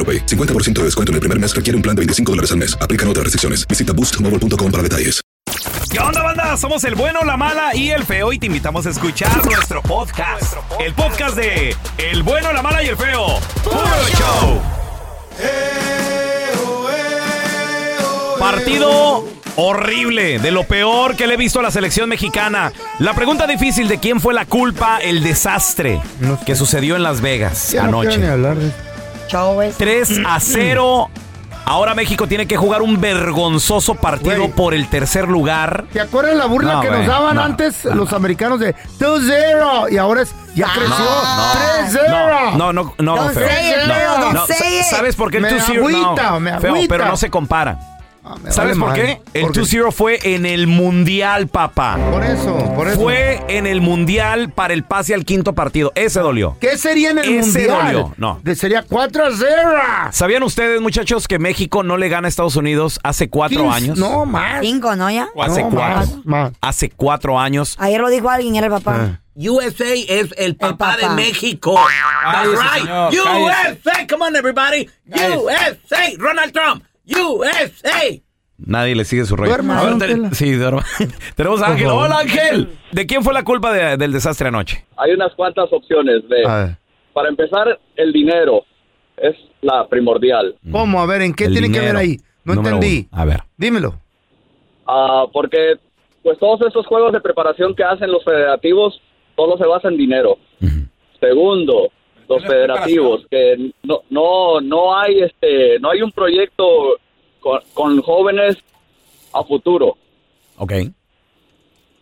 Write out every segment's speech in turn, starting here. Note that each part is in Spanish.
AroPay. 50% de descuento en el primer mes requiere un plan de 25 dólares al mes. Aplican otras restricciones. Visita boostmobile.com para detalles. ¿Qué onda, banda? Somos el bueno, la mala y el feo y te invitamos a escuchar nuestro podcast. El podcast de El bueno, la mala y el feo. ¡Puro show! Partido horrible, de lo peor que le he visto a la selección mexicana. La pregunta difícil de quién fue la culpa, el desastre que sucedió en Las Vegas Ya no anoche. Quiero ni hablar de 3 a 0. Ahora México tiene que jugar un vergonzoso partido Güey. por el tercer lugar. ¿Te acuerdas la burla No, que güey, nos daban no, antes no, los no. americanos de 2-0? Y ahora es, ya creció. 3-0. No, no, no, no, Don't feo. say it, No, don't no, say it. ¿Sabes por qué el Me 2-0? agüita, no, me feo, agüita. pero no se compara. Ah, ¿Sabes vale por qué? El ¿Por qué? 2-0 fue en el Mundial, papá. Por eso, por eso. Fue en el Mundial para el pase al quinto partido. Ese dolió. ¿Qué sería en el Ese mundial? dolió, no. De- sería 4-0. ¿Sabían ustedes, muchachos, que México no le gana a Estados Unidos hace cuatro 15, años? No, más. Cinco, ¿no? Ya. Hace No, cuatro. más, más. Hace cuatro años. Ayer lo dijo alguien, era el papá. Ah. USA es el papá, de papá. México. Cállese, That's right. señor, USA, come on everybody. USA, Ronald Trump. USA. Nadie le sigue su rollo. Duerma, A ver, don te- Tela. sí, duerma. Tenemos a Ángel. Hola, Ángel. ¿De quién fue la culpa de- del desastre anoche? Hay unas cuantas opciones. De, para empezar, el dinero es la primordial. ¿Cómo? A ver, ¿en qué El tiene que ver ahí? No Número entendí. uno. A ver. Dímelo. Ah, porque pues todos estos juegos de preparación que hacen los federativos, todo se basa en dinero. Segundo, los federativos que no no no hay este no hay un proyecto con, con jóvenes a futuro, Ok.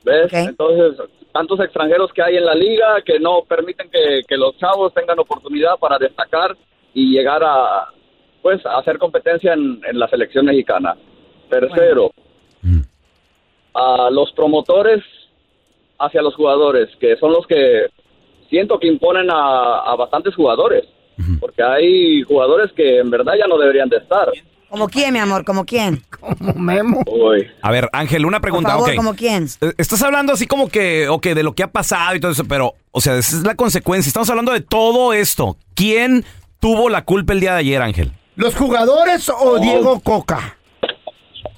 ¿ves? Entonces, tantos extranjeros que hay en la liga que no permiten que, que los chavos tengan oportunidad para destacar y llegar a pues a hacer competencia en, en la selección mexicana. Tercero, a los promotores hacia los jugadores, que son los que siento que imponen a, a bastantes jugadores, porque hay jugadores que en verdad ya no deberían de estar. ¿Como quién, mi amor? ¿Como quién? Como Memo. Uy. A ver, Ángel, una Por pregunta. favor, ok. ¿como quién? Eh, Estás hablando así como que, ok, de lo que ha pasado y todo eso, pero, o sea, esa es la consecuencia. Estamos hablando de todo esto. ¿Quién tuvo la culpa el día de ayer, Ángel? ¿Los jugadores o Diego Coca?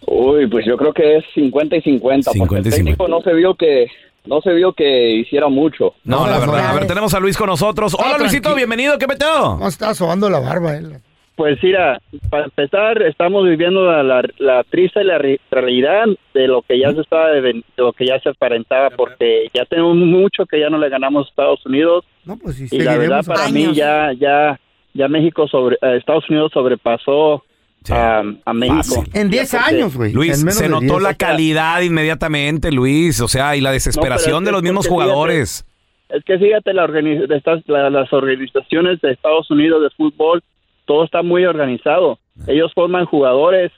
Uy, pues yo creo que es 50 y 50, 50 y porque el 50. técnico no se vio que no se vio que hiciera mucho. No, No, la verdad. A ver, tenemos a Luis con nosotros. Hola, Luisito, bienvenido. ¿Qué peteo? No, está sobando la barba él. Pues mira, para empezar, estamos viviendo la, la, la triste la re- realidad de lo que ya se estaba de, de lo que ya se aparentaba, porque ya tenemos mucho que ya no le ganamos a Estados Unidos No, pues sí, y la verdad para años. mí ya ya ya México sobre eh, Estados Unidos sobrepasó. A, a México. Fácil. En 10 Ya porque- años, güey. Luis, En menos se notó 10. la calidad inmediatamente, Luis. O sea, y la desesperación es de los mismos fíjate, jugadores. Es que fíjate, la organi- de estas, la- las organizaciones de Estados Unidos de fútbol, todo está muy organizado. Ellos forman jugadores,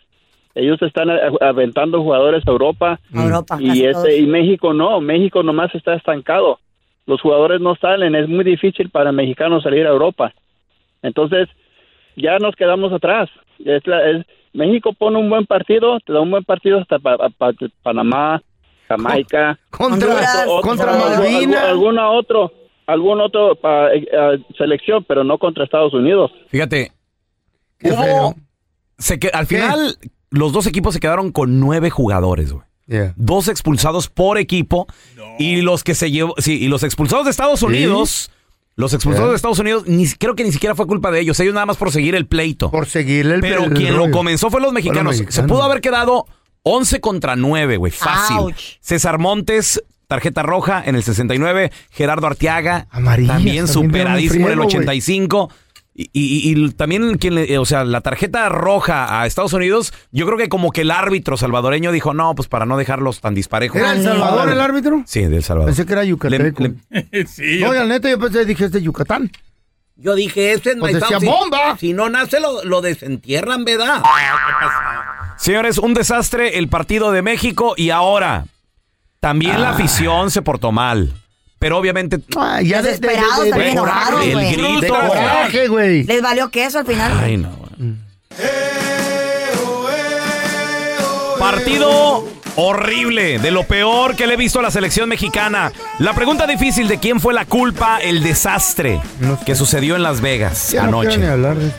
ellos están aventando jugadores a Europa. Europa. y este y México no México nomás está estancado los jugadores no salen es muy difícil para mexicanos salir a Europa entonces ya nos quedamos atrás. Es la- es- México pone un buen partido, te da un buen partido hasta pa- pa- Panamá, Jamaica, Contra, Honduras. otro- contra Malvinas. alguna otro, algún otro pa- eh, selección, pero no contra Estados Unidos. Fíjate, Qué hubo- feo. se que, al final los dos equipos se quedaron con nueve jugadores, güey. Yeah. Dos expulsados por equipo y los que se llevó, sí, y los expulsados de Estados Unidos, los expulsados de Estados Unidos, ni, creo que ni siquiera fue culpa de ellos, ellos nada más por seguir el pleito. Por seguirle el Pero el quien lo comenzó fue los mexicanos. Se mexicanos. pudo haber quedado 11 contra 9, güey. Fácil. Ouch. César Montes, tarjeta roja en el 69. Gerardo Arteaga, Amarillas, también también superadísimo en el dieron un friego, 85. Y, y- y también quien le- o sea, la tarjeta roja a Estados Unidos, yo creo que como que el árbitro salvadoreño dijo, no, pues para no dejarlos tan disparejos. ¿Era El Salvador el árbitro? Sí, del Salvador. Pensé que era yucateco. Le- le- sí. No, y al neta yo pensé, dije, es de Yucatán. Yo dije, ese no Pues decía si, bomba. Si no nace, lo, lo desentierran, ¿verdad? Señores, un desastre el partido de México y ahora también Ah. la afición se portó mal. Pero obviamente Ay, ya de, de, de, Desesperados, de- también enojados, el güey. grito. De coraje, güey. Les valió queso al final. Ay, no. Partido horrible, de lo peor que le he visto a la selección mexicana. La pregunta difícil de quién fue la culpa, el desastre No sé. que sucedió en Las Vegas Ya no quiero ni anoche. hablar de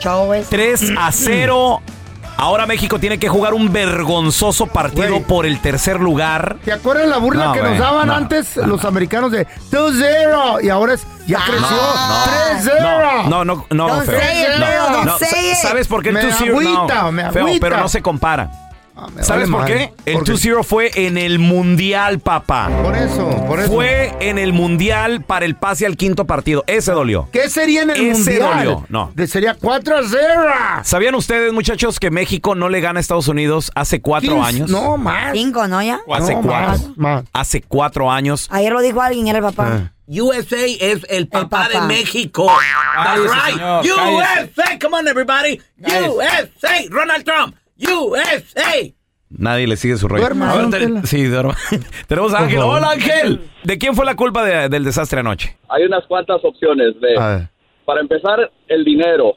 Chau, güey. 3 a 0. Ahora México tiene que jugar un vergonzoso partido Güey. por el tercer lugar. ¿Te acuerdas la burla No, que güey, nos daban no, antes no, los americanos de 2-0? Y ahora es, ya creció. 3-0. No, no, no, no, Don't feo. say it, No, Leo, don't No, say it. ¿Sabes por qué el Me 2-0? agüita, no, me feo, agüita. pero no se compara. Ah, ¿Sabes vale por qué? El ¿Por qué? 2-0 fue en el Mundial, papá. Por eso, por eso. Fue en el Mundial para el pase al quinto partido. Ese dolió. ¿Qué sería en el Ese mundial? dolió, no. De- sería 4-0. ¿Sabían ustedes, muchachos, que México no le gana a Estados Unidos hace cuatro 15, años? No, más. Cinco, ¿no? Ya. Hace No, cuatro. más, más. Hace cuatro años. Ayer lo dijo alguien, era el papá. Ah. USA es el papá, papá. de México. That's Cállese, right. señor, USA. Come on, everybody. Cállese. USA. Ronald Trump. USA. Nadie le sigue su rollo. Duerma, A ver, te- sí, duerma. Tenemos a Ángel. Hola, Ángel. ¿De quién fue la culpa de- del desastre anoche? Hay unas cuantas opciones. De, para empezar, el dinero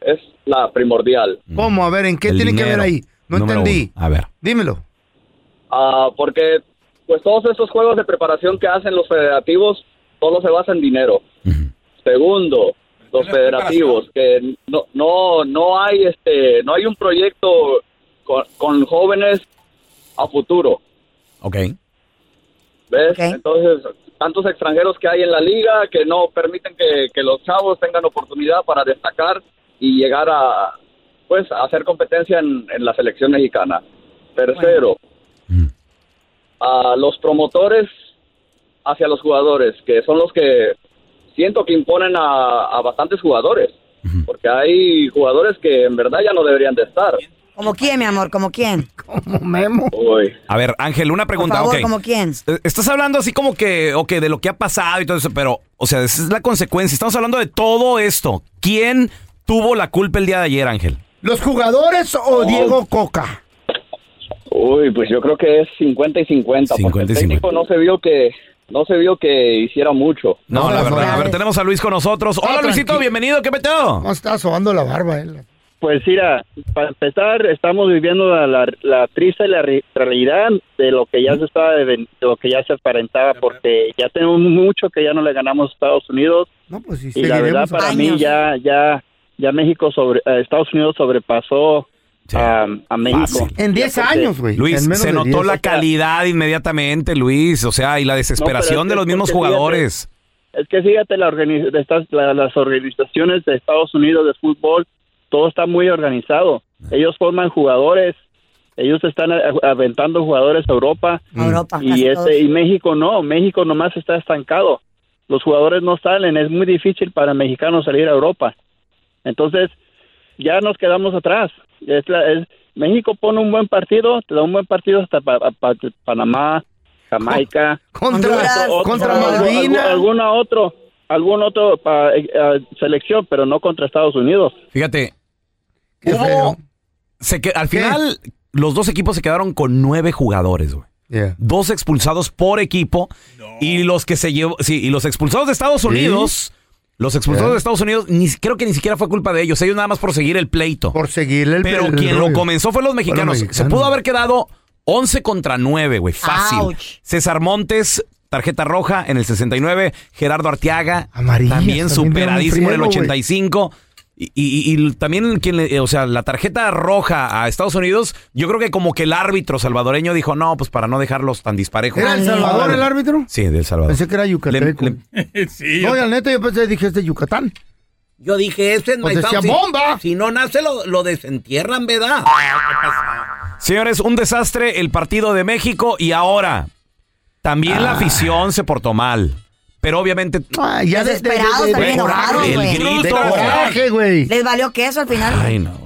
es la primordial. ¿Cómo? A ver, ¿en qué El tiene que ver ahí? No Número entendí. uno. A ver. Dímelo. Ah, porque pues todos estos juegos de preparación que hacen los federativos, todo se basa en dinero. Segundo, los federativos que no no no hay este no hay un proyecto con, con jóvenes a futuro, Ok. ¿ves? Entonces, tantos extranjeros que hay en la liga que no permiten que, que los chavos tengan oportunidad para destacar y llegar a pues a hacer competencia en, en la selección mexicana. Tercero, a los promotores hacia los jugadores, que son los que siento que imponen a, a bastantes jugadores, porque hay jugadores que en verdad ya no deberían de estar. ¿Como quién, mi amor? ¿Como quién? Como Memo. Uy. A ver, Ángel, una Por pregunta. favor, ok. ¿como quién? Eh, Estás hablando así como que, ok, de lo que ha pasado y todo eso, pero, o sea, esa es la consecuencia. Estamos hablando de todo esto. ¿Quién tuvo la culpa el día de ayer, Ángel? ¿Los jugadores o Diego Coca? Uy, pues yo creo que es 50 y 50, 50 porque y el técnico no se vio que no se vio que hiciera mucho. No, No, la verdad. A ver, tenemos a Luis con nosotros. Hola, Luisito, bienvenido. ¿Qué peteo? No, está sobando la barba él. Pues mira, para empezar, estamos viviendo la, la, la triste la re- realidad de lo que ya se estaba de lo que ya se aparentaba, porque ya tenemos mucho que ya no le ganamos a Estados Unidos No, pues sí, y la verdad para años. mí ya ya ya México sobre eh, Estados Unidos sobrepasó Sí. a, a México. Fácil. En 10 Ya porque- años, güey. Luis, En menos se de notó 10. la calidad inmediatamente, Luis. O sea, y la desesperación No, de los mismos fíjate, jugadores. Es que fíjate, la organi- de estas, la- las organizaciones de Estados Unidos de fútbol, todo está muy organizado. Ellos forman jugadores, ellos están aventando jugadores a Europa y este y México no, México nomás está estancado. Los jugadores no salen, es muy difícil para mexicanos salir a Europa. Entonces, ya nos quedamos atrás. Es la- es- México pone un buen partido, te da un buen partido hasta pa- pa- Panamá, Jamaica, Contra, Honduras. otro- contra algo- Malvinas. alguna otro algún otro pa- eh, eh, selección pero no contra Estados Unidos Fíjate, Qué hubo- feo. se que, al final los dos equipos se quedaron con nueve jugadores, güey. Yeah. Dos expulsados por equipo y los que se llevó, sí, y los expulsados de Estados Unidos, Los expulsados de Estados Unidos, ni, creo que ni siquiera fue culpa de ellos. Ellos nada más por seguir el pleito. Por seguirle el Pero el quien lo comenzó fue los mexicanos. Se pudo haber quedado 11 contra 9, güey. Fácil. Ouch. César Montes, tarjeta roja en el 69. Gerardo Arteaga, Amarillas, también también superadísimo en el vieron un friego, 85. Y, y- y también quien le- o sea, la tarjeta roja a Estados Unidos, yo creo que como que el árbitro salvadoreño dijo, no, pues para no dejarlos tan disparejos. ¿Era El Salvador el árbitro? Sí, del Salvador. Pensé que era yucateco. Le- le- sí. No, y al neta yo pensé, dije, es de Yucatán. Yo dije, ese es Pues decía. Si- bomba. Si no nace, lo, lo desentierran, ¿verdad? Señores, un desastre el partido de México y ahora también la afición se portó mal. Pero obviamente Ah, ya de, de, de, Desesperados, de- también de enojados, coraje, el güey. grito. de coraje, güey. Les valió queso al final. Ay, no.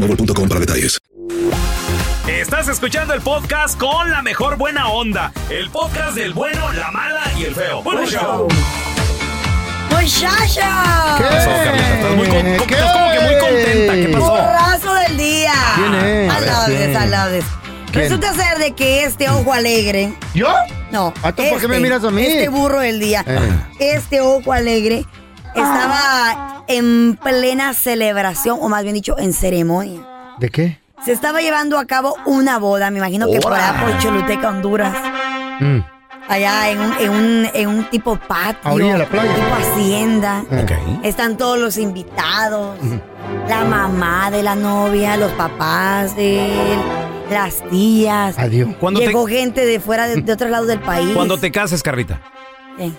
boostmobile.com para detalles. Estás escuchando el podcast con la mejor buena onda. El podcast del bueno, la mala y el feo. Bueno, show. ¡Muchacha! pasó, Carlita? Estás muy con- ¿Qué? estás como que muy contenta. ¿Qué pasó? Borrazo del día. ¿Quién es? This. ¿Quién? Resulta ser de que este ojo alegre. ¿Yo? No. Ah, ¿tú por qué me miras a mí? Este burro del día. Eh. Este ojo alegre estaba en plena celebración, o más bien dicho, en ceremonia. ¿De qué? Se estaba llevando a cabo una boda, me imagino que por allá por Choluteca, Honduras. Mm. Allá en un, en un, en un tipo patio. A orilla de la playa. Tipo hacienda. Ok. Están todos los invitados. La mamá de la novia, los papás de él, las tías. Adiós. Cuando te, Llegó gente de fuera, de, de otros lados del país. cuando te cases, Carlita,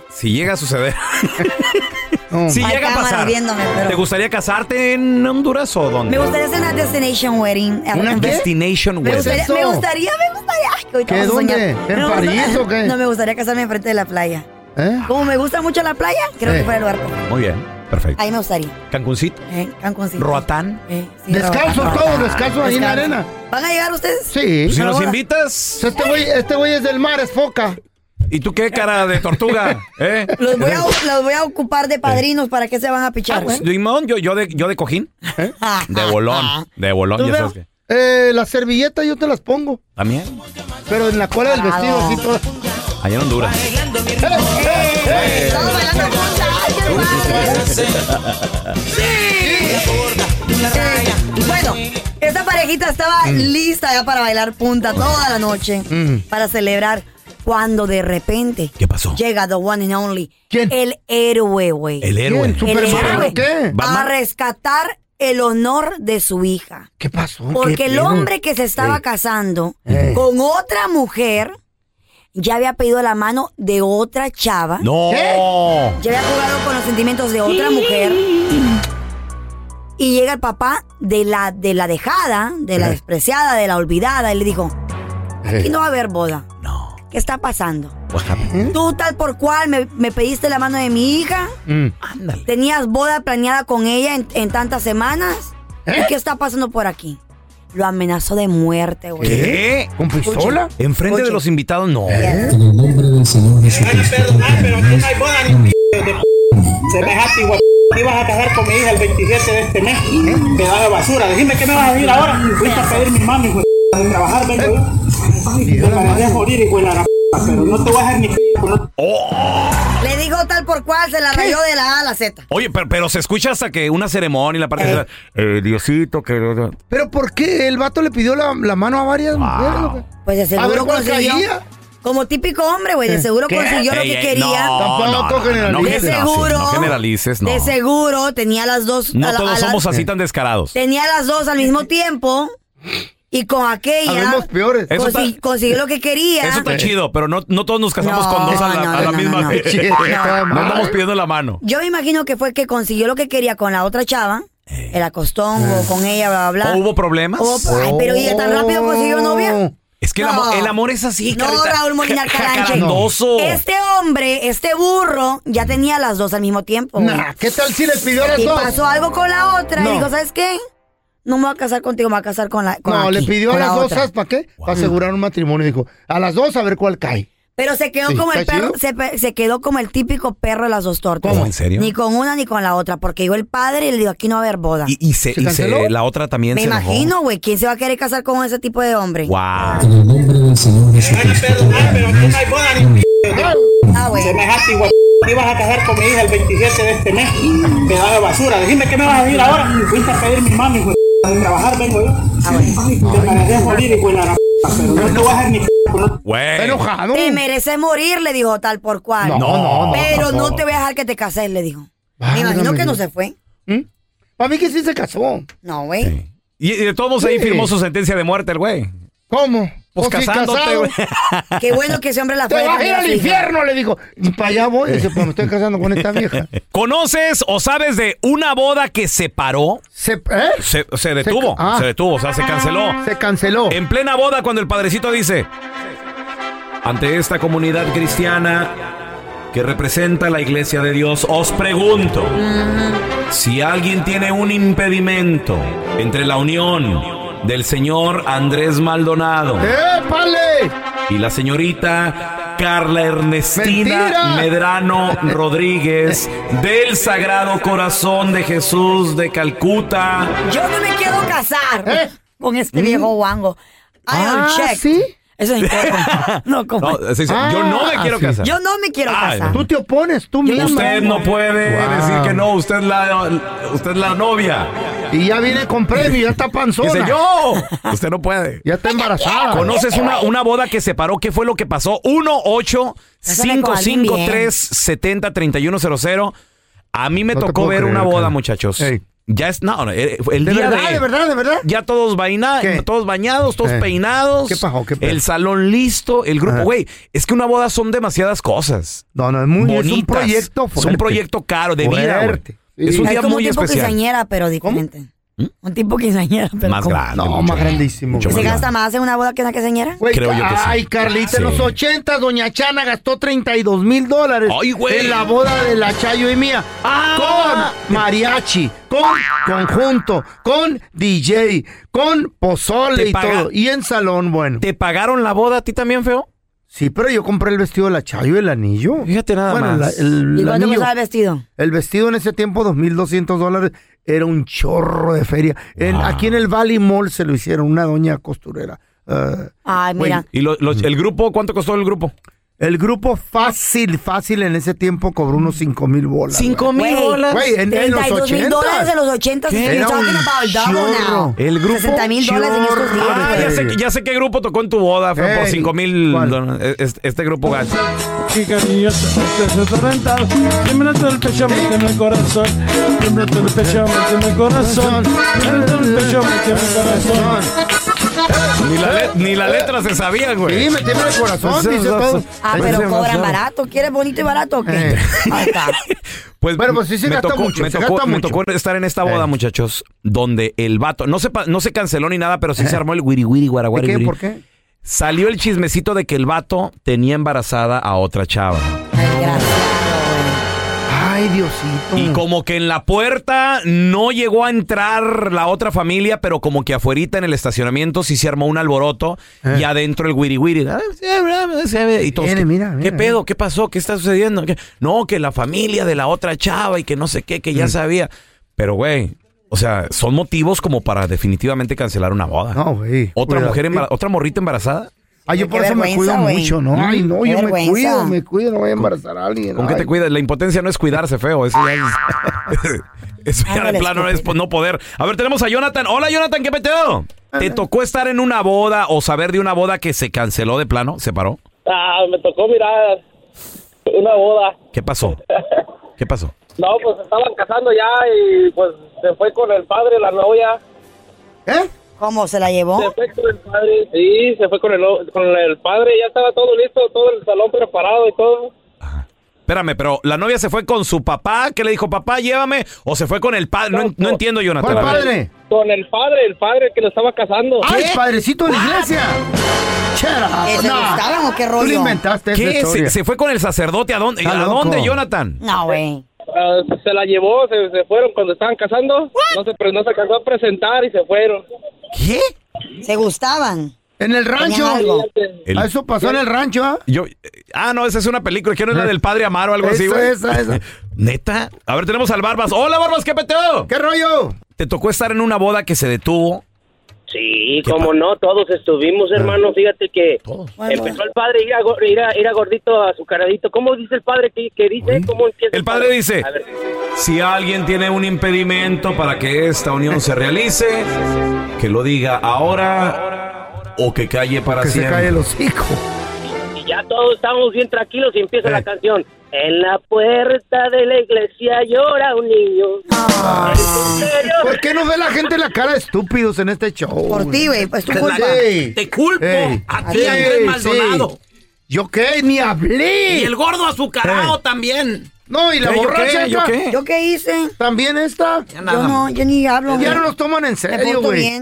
si llega a suceder, No. si Hay llega a pasar, viéndome, pero- ¿te gustaría casarte en Honduras o dónde? Me gustaría hacer una destination wedding. ¿Una qué? Destination Me Wedding. gustaría, eso? me gustaría, me gustaría. Ay, que ahorita ¿Qué, vamos a dónde? ¿En Me París o qué? No, me gustaría casarme enfrente de la playa. ¿Eh? Como me gusta mucho la playa, creo Eh. que fuera el lugar perfecto. Muy bien, perfecto. Ahí me gustaría. Cancuncito, Eh, Cancuncito. Roatán. Eh, sí, Descalzos Roatán, todos, Roatán. descalzos ahí en la arena. ¿Van a llegar ustedes? Sí. Pues si nos invitas, Este güey este güey es del mar, es foca. ¿Y tú qué cara de tortuga? ¿Eh? Los voy, a, los voy a ocupar de padrinos para que se van a pichar. Limón, yo, yo, de, yo de cojín. De bolón. De bolón, ¿Tú ya sabes que. Eh, las servilletas yo te las pongo. También. Pero en la cola del vestido así toda. Allá en Honduras. ¡Eh! Eh, Bueno, esta parejita estaba Mm. lista ya para bailar punta toda la noche Mm. para celebrar cuando de repente ¿Qué pasó? llega the one and only ¿Quién? el héroe, güey. El héroe. ¿Quién? El ¿Superman héroe qué? a rescatar el honor de su hija. ¿Qué pasó? Porque ¿Qué el pedo? hombre que se estaba Ey. casando Ey. con otra mujer ya había pedido la mano de otra chava. No. Ya había jugado con los sentimientos de otra mujer. Y llega el papá de la, de la dejada, de la despreciada, de la olvidada, y le dijo, aquí no va a haber boda. No. ¿Qué está pasando? Happened? Tú tal por cual me, me pediste la mano de mi hija, Mm. Tenías boda planeada con ella en, en tantas semanas. ¿Eh? ¿Y qué está pasando por aquí? Lo amenazó de muerte, güey. ¿Qué? ¿Con pistola? ¿Enfrente de los invitados? No. Yes. En el nombre del Señor Jesucristo. Perdonar, pero aquí no hay boda ni p- de p- Semejante igual. Te ibas a casar con mi hija el 27 de este mes. Pedazo de basura. Decime qué me vas a decir ahora. Fuiste a pedir mi mano, hijo de de trabajar, vengo yo. Ay, te mereces morir, hijo de la p- pero no te voy a hacer ni p- no- Le dijo tal por cual, se la rayó de la A a la Z. Oye, pero, pero se escucha hasta que una ceremonia y la parte de eh, Diosito, que... ¿Pero por qué? ¿El vato le pidió la, la mano a varias mujeres? o qué? Pues de A ver seguro consiguió. caía. Como típico hombre, güey, de seguro ¿Qué? consiguió lo que ey, quería. No, Tampoco no, no, no, generalices. de seguro. No generalices, no. De seguro tenía las dos. No a la- todos a la- somos así tan descarados. Tenía las dos al mismo tiempo. Y con aquella. Habemos peores. Eso está- consi- consiguió lo que quería. Eso está chido, pero no, no todos nos casamos No, con dos a la, no, a la no, no, misma no. vez. Está No mal. andamos pidiendo la mano. Yo me imagino que fue que consiguió lo que quería con la otra chava. El acostón o con ella, bla, bla, ¿O bla. hubo problemas? Hubo- Ay, pero ella tan rápido consiguió novia. Es que el, No. amor, el amor es así, No, Carita. Raúl Molina Ja- Caranche. jacarandoso. Este hombre, este burro, ya tenía las dos al mismo tiempo. güey. ¿Qué tal si le pidió a las y dos? pasó algo con la otra No. y dijo, ¿sabes qué? No me voy a casar contigo, me voy a casar con la con No, aquí, le pidió a con la las dos, otra". ¿sabes para qué? Para asegurar un matrimonio. Dijo, a las dos a ver cuál cae. Pero se quedó Sí, como el ¿está perro, se, se quedó como el típico perro de las dos tortas. ¿Cómo? ¿En serio? Ni con una ni con la otra, porque llegó el padre y le dijo, aquí no va a haber boda. Y, y se, ¿Se y se- la otra también Me se imagino, güey, ¿quién se va a querer casar con ese tipo de hombre? Wow. En el nombre del Señor Me Jesucristo. van a perdonar, pero aquí no hay boda ni p- Ah, güey. Semejante igual. Ibas a casar con mi hija el 27 de este mes. Pedazo de basura. Decime qué me vas a decir ahora. Fuiste a pedir mi mano, hijo trabajar vengo yo. Ah, bueno. Te mereces morir, hijo de la gran p- Pero no te voy a hacer ni p- no Está Güey. enojado. Te mereces morir, le dijo tal por cual. No, no, no, Pero no te voy a dejar que te cases, le dijo. Me imagino que no se fue. Para mí que sí se casó. No, güey. Y, y de todos ahí Sí. firmó su sentencia de muerte el güey. ¿Cómo? Pues casándote, güey. Qué bueno que ese hombre la Te fue. vas a ir al infierno, le dijo. Y para allá voy. Dice, pues me estoy casando con esta vieja. ¿Conoces o sabes de una boda que se paró? Se, ¿eh? Se, se detuvo, ah. se detuvo, o sea, se canceló. Se canceló. En plena boda, cuando el padrecito dice, ante esta comunidad cristiana que representa la iglesia de Dios, os pregunto, si alguien tiene un impedimento entre la unión del señor Andrés Maldonado ¡Épale! y la señorita Carla Ernestina ¡Mentira! Medrano Rodríguez del Sagrado Corazón de Jesús de Calcuta. Yo no me quiero casar ¿Eh? con este viejo guango. I Ah. ¿sí? Eso no importa. No, como. No, se dice, yo no me Ah, quiero sí. casar. Yo no me quiero Ay, casar. Tú te opones, tú mismo. Usted no puede Wow. decir que no, usted es la, usted es la novia. Y ya viene con premio, ya está panzona. Dice yo, usted no puede. Ya está embarazada. ¿Conoces una, una boda que se paró? ¿Qué fue lo que pasó? 1 8 Cásame con alguien 553 70 3100 A mí me No te tocó puedo ver creer, una boda, cara. muchachos. Ey. Ya es, no, no, eh, el ¿De día verdad, de, de verdad, de verdad? Ya todos vaina, ¿Qué? todos bañados, todos Eh. peinados. ¿Qué pasó? ¿Qué pedo? el salón listo, el grupo. Güey, es que una boda son demasiadas cosas. No, no, es muy es un Bonitas. proyecto Es fuerte. un proyecto caro, de vida, güey. Fuerte. Es un Es día como muy un tipo especial. pero diferente. Un tipo quinceañera, pero Más grande. No, mucho más grandísimo. mucho ¿Se más gasta más en una boda que en una quinceañera? Güey, Creo yo que sí. ay, Carlita, en Sí. los 80 Doña Chana gastó 32 mil dólares Ay, güey. en la boda de la Chayo y mía. Ah. Con mariachi, con conjunto, con DJ, con pozole Te y paga- todo. Y en salón, bueno. ¿Te pagaron la boda a ti también, feo? Sí, pero yo compré el vestido de la Chayo y el anillo. Fíjate nada bueno, más. la- el, ¿Y el cuánto anillo. costaba el vestido? El vestido en ese tiempo, 2.200 dólares, era un chorro de feria. En- Aquí en el Valley Mall se lo hicieron, una doña costurera. Ah, Ay, mira. ¿Y lo- lo- el grupo? ¿Cuánto costó el grupo? El grupo fácil, fácil en ese tiempo cobró unos 5 mil bolas. ¿Cinco mil Güey, bolas? Güey, en, en los 32 mil 80. dólares en los 80. ¿Qué? You're Era un. El grupo. 60 mil dólares en estos días. Ah, ya sé, ya sé qué grupo tocó en tu boda, fue por Ey, 5 mil dólares. Este, este grupo gacho. Ni la, le- ni la letra se sabía, güey. Sí, meteme el corazón, dice todo. Ah, pero cobran barato. ¿Quieres bonito y barato o qué? Eh. Ahí está. Pues, Bueno, pues sí se me gasta tocó, mucho, me se tocó, gasta me mucho. tocó estar en esta boda, Eh. muchachos, donde el vato, no se, pa- no se canceló ni nada, pero sí se armó el wiri wiri ¿De guaraguari. qué? wiri. ¿Por qué? Salió el chismecito de que el vato tenía embarazada a otra chava. Ay, gracias. Ay, Diosito. Y como que en la puerta no llegó a entrar la otra familia, pero como que afuerita en el estacionamiento sí se armó un alboroto Eh. y adentro el wiri wiri. Y todos, Viene, ¿qué, mira, ¿qué mira, pedo? ¿Qué pasó? ¿Qué está sucediendo? ¿Qué? No, que la familia de la otra chava y que no sé qué, que Mm. ya sabía. Pero, güey, o sea, son motivos como para definitivamente cancelar una boda. No, güey. ¿Otra cuidado. mujer otra morrita embarazada? Ay, yo por eso me cuido mucho, ¿no? Ay, no, Qué yo me cuido, me cuido, no voy a embarazar a alguien. ¿Con qué te cuidas? La impotencia no es cuidarse feo, eso ya es... eso ya de plano es no poder. A ver, tenemos a Jonathan. Hola, Jonathan, ¿qué peteo? ¿Te tocó estar en una boda o saber de una boda que se canceló de plano? ¿Se paró? Ah, me tocó mirar una boda. ¿Qué pasó? ¿Qué pasó? No, pues estaban casando ya y pues se fue con el padre, la novia. ¿Eh? ¿Cómo se la llevó? Se fue con el padre, sí, se fue con el, no- con el padre, ya estaba todo listo, todo el salón preparado y todo. Espérame, pero la novia se fue con su papá, que le dijo, papá, llévame, o se fue con el padre. No, en- no entiendo, Jonathan. ¿Cuál padre? Con el padre, el padre que lo estaba casando. ¡Ay, padrecito de la iglesia! Chera, ¿Que se no. gustaban o qué Tú rollo? le inventaste esa ¿Qué? historia. ¿Se, se fue con el sacerdote? ¿A dónde? ¿A dónde, Jonathan? No, güey. Ah, se la llevó, se, se fueron cuando estaban casando. No se, no se alcanzó a presentar y se fueron. ¿Qué? Se gustaban. En el rancho. Tenían algo. El- Ah, Eso pasó en el rancho, ¿ah? Yo, ah, no, esa es una película. ¿Qué no es la del padre Amaro o algo así, güey? esa, esa. ¿Neta? A ver, tenemos al Barbas. Hola, Barbas, ¿qué peteo? ¿Qué rollo? ¿Te tocó estar en una boda que se detuvo? Sí, ¿Qué como no, todos estuvimos, hermano. Fíjate que Todos. empezó el padre a ir, a, ir, a, ir a gordito, azucaradito. ¿Cómo dice el padre que, que dice? ¿Cómo empieza El padre dice, A ver, si alguien tiene un impedimento para que esta unión se realice, que lo diga ahora o que calle para Que se siempre. cae el hocico. y ya todos estamos bien tranquilos y empieza Eh. la canción. En la puerta de la iglesia llora un niño. Ah. ¿En serio? ¿Por qué no ve la gente la cara de estúpidos en este show? Por ti, güey. Pues tu culpa. sí. Te culpo Ey. a ti, Sí, Andrés Maldonado. sí. ¿Yo qué? Ni hablé. Y el gordo azucarado Eh. también. No, y la ¿Qué? ¿Yo borracha qué? ¿Yo qué? ¿Yo qué hice? también esta. Ya Yo nada. no, yo ni hablo. Ya no nos toman en serio, güey.